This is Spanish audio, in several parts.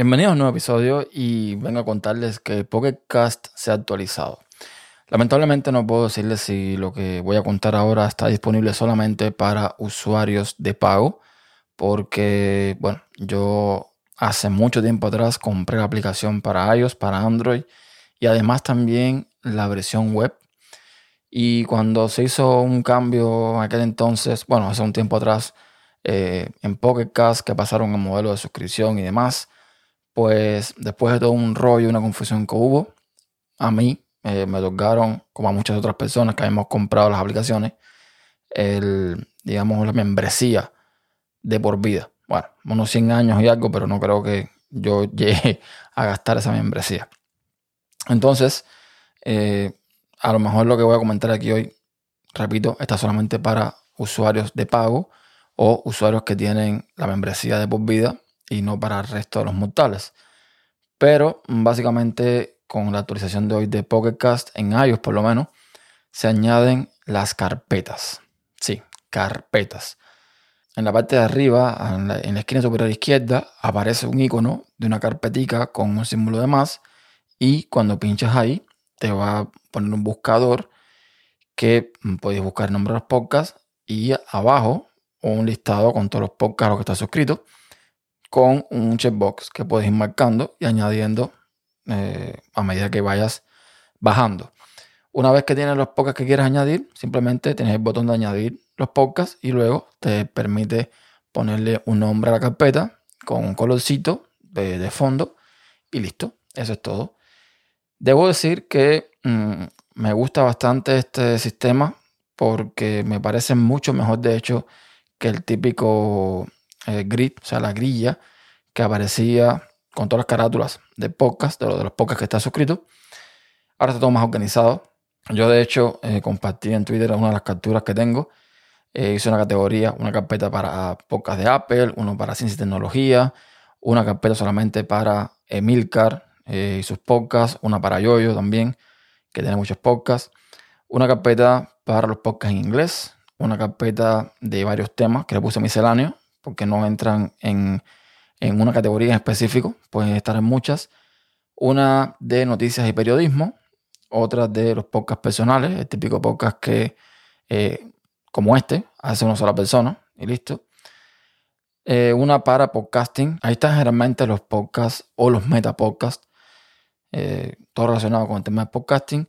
Bienvenidos a un nuevo episodio y vengo a contarles que Pocket Cast se ha actualizado. Lamentablemente no puedo decirles si lo que voy a contar ahora está disponible solamente para usuarios de pago, porque, bueno, yo hace mucho tiempo atrás compré la aplicación para iOS, para Android y además también la versión web. Y cuando se hizo un cambio en aquel entonces, bueno, hace un tiempo atrás, eh, en Pocket Cast que pasaron el modelo de suscripción y demás, pues después de todo un rollo, una confusión que hubo, a mí eh, me otorgaron, como a muchas otras personas que habíamos comprado las aplicaciones, el, digamos, la membresía de por vida. Bueno, unos 100 años y algo, pero no creo que yo llegue a gastar esa membresía. Entonces, eh, a lo mejor lo que voy a comentar aquí hoy, repito, está solamente para usuarios de pago o usuarios que tienen la membresía de por vida y no para el resto de los mortales. Pero básicamente con la actualización de hoy de Pocket Cast, en iOS por lo menos, se añaden las carpetas. Sí, carpetas. En la parte de arriba, en la, esquina superior izquierda, aparece un icono de una carpetica con un símbolo de más y cuando pinchas ahí te va a poner un buscador que podéis buscar el nombre de los podcasts y abajo un listado con todos los podcasts a los que estás suscrito con un checkbox que puedes ir marcando y añadiendo eh, a medida que vayas bajando. Una vez que tienes los podcasts que quieres añadir, simplemente tienes el botón de añadir los podcasts y luego te permite ponerle un nombre a la carpeta con un colorcito de, fondo y listo. Eso es todo. Debo decir que mm, me gusta bastante este sistema porque me parece mucho mejor, de hecho, que el típico eh, grid, o sea, la grilla que aparecía con todas las carátulas de podcast, de, de los podcasts que está suscrito. Ahora está todo más organizado. Yo, de hecho, eh, compartí en Twitter una de las capturas que tengo. Eh, hice una categoría, una carpeta para podcast de Apple, uno para ciencia y tecnología, una carpeta solamente para Emilcar y sus podcasts, una para Yoyo también, que tiene muchos podcasts, una carpeta para los podcasts en inglés, una carpeta de varios temas que le puse misceláneo, porque no entran en, una categoría en específico, pueden estar en muchas. Una de noticias y periodismo, otra de los podcasts personales, el típico podcast que, eh, como este, hace una sola persona y listo. Eh, una para podcasting, ahí están generalmente los podcasts o los metapodcasts, eh, todo relacionado con el tema de podcasting.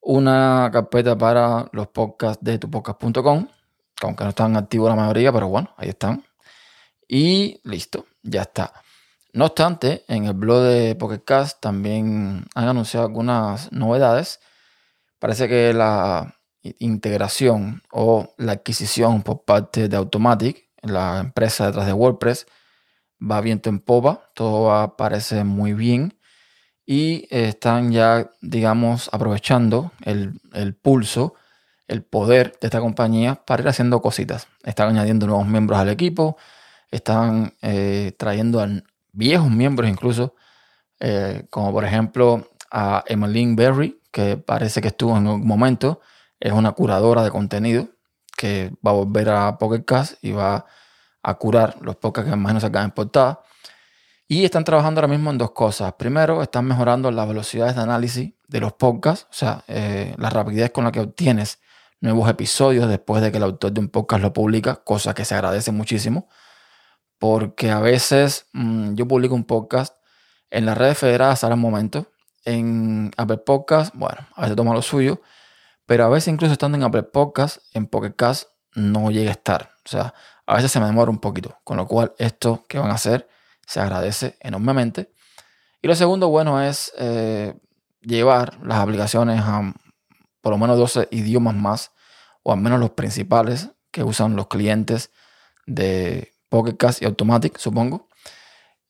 Una carpeta para los podcasts de tupodcast.com, aunque no están activos la mayoría, pero bueno, ahí están. Y listo, ya está. No obstante, en el blog de Pocket también han anunciado algunas novedades. Parece que la integración o la adquisición por parte de Automatic, la empresa detrás de WordPress, va viento en popa, todo va, parece muy bien y están ya, digamos, aprovechando el, el, pulso, el poder de esta compañía para ir haciendo cositas. Están añadiendo nuevos miembros al equipo, están eh, trayendo a viejos miembros incluso, eh, como por ejemplo a Emmeline Berry, que parece que estuvo en un momento, es una curadora de contenido que va a volver a Pocket Cast y va a curar los podcasts que más nos sacan en portada. Y están trabajando ahora mismo en dos cosas. Primero, están mejorando las velocidades de análisis de los podcasts, o sea, eh, la rapidez con la que obtienes nuevos episodios después de que el autor de un podcast lo publica, cosa que se agradece muchísimo porque a veces mm, yo publico un podcast en las redes federadas un momento, en Apple Podcast, bueno, a veces toma lo suyo, pero a veces incluso estando en Apple Podcast, en Pocket Cast no llega a estar. O sea, a veces se me demora un poquito, con lo cual esto que van a hacer se agradece enormemente. Y lo segundo bueno es eh, llevar las aplicaciones a por lo menos 12 idiomas más, o al menos los principales que usan los clientes de Pocket Cast y Automatic, supongo.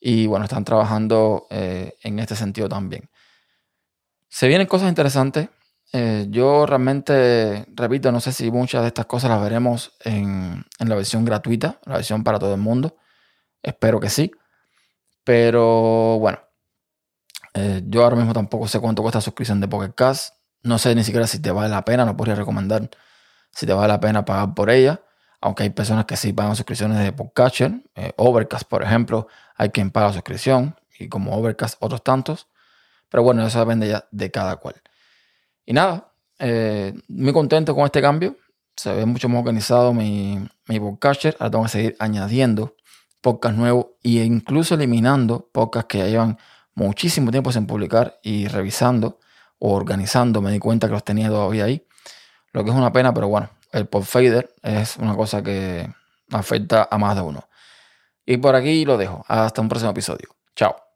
Y bueno, están trabajando eh, en este sentido también. Se vienen cosas interesantes. Eh, yo realmente, repito, no sé si muchas de estas cosas las veremos en, la versión gratuita, la versión para todo el mundo. Espero que sí. Pero bueno, eh, yo ahora mismo tampoco sé cuánto cuesta la suscripción de Pocket Cast. No sé ni siquiera si te vale la pena, no podría recomendar si te vale la pena pagar por ella aunque hay personas que sí pagan suscripciones de Podcatcher, eh, Overcast, por ejemplo, hay quien paga suscripción y como Overcast otros tantos. Pero bueno, eso depende ya de cada cual. Y nada, eh, muy contento con este cambio. Se ve mucho más organizado mi, mi podcatcher. Ahora tengo que seguir añadiendo podcasts nuevos e incluso eliminando podcasts que ya llevan muchísimo tiempo sin publicar y revisando o organizando. Me di cuenta que los tenía todavía ahí. Lo que es una pena, pero bueno, el pop fader es una cosa que afecta a más de uno. Y por aquí lo dejo. Hasta un próximo episodio. Chao.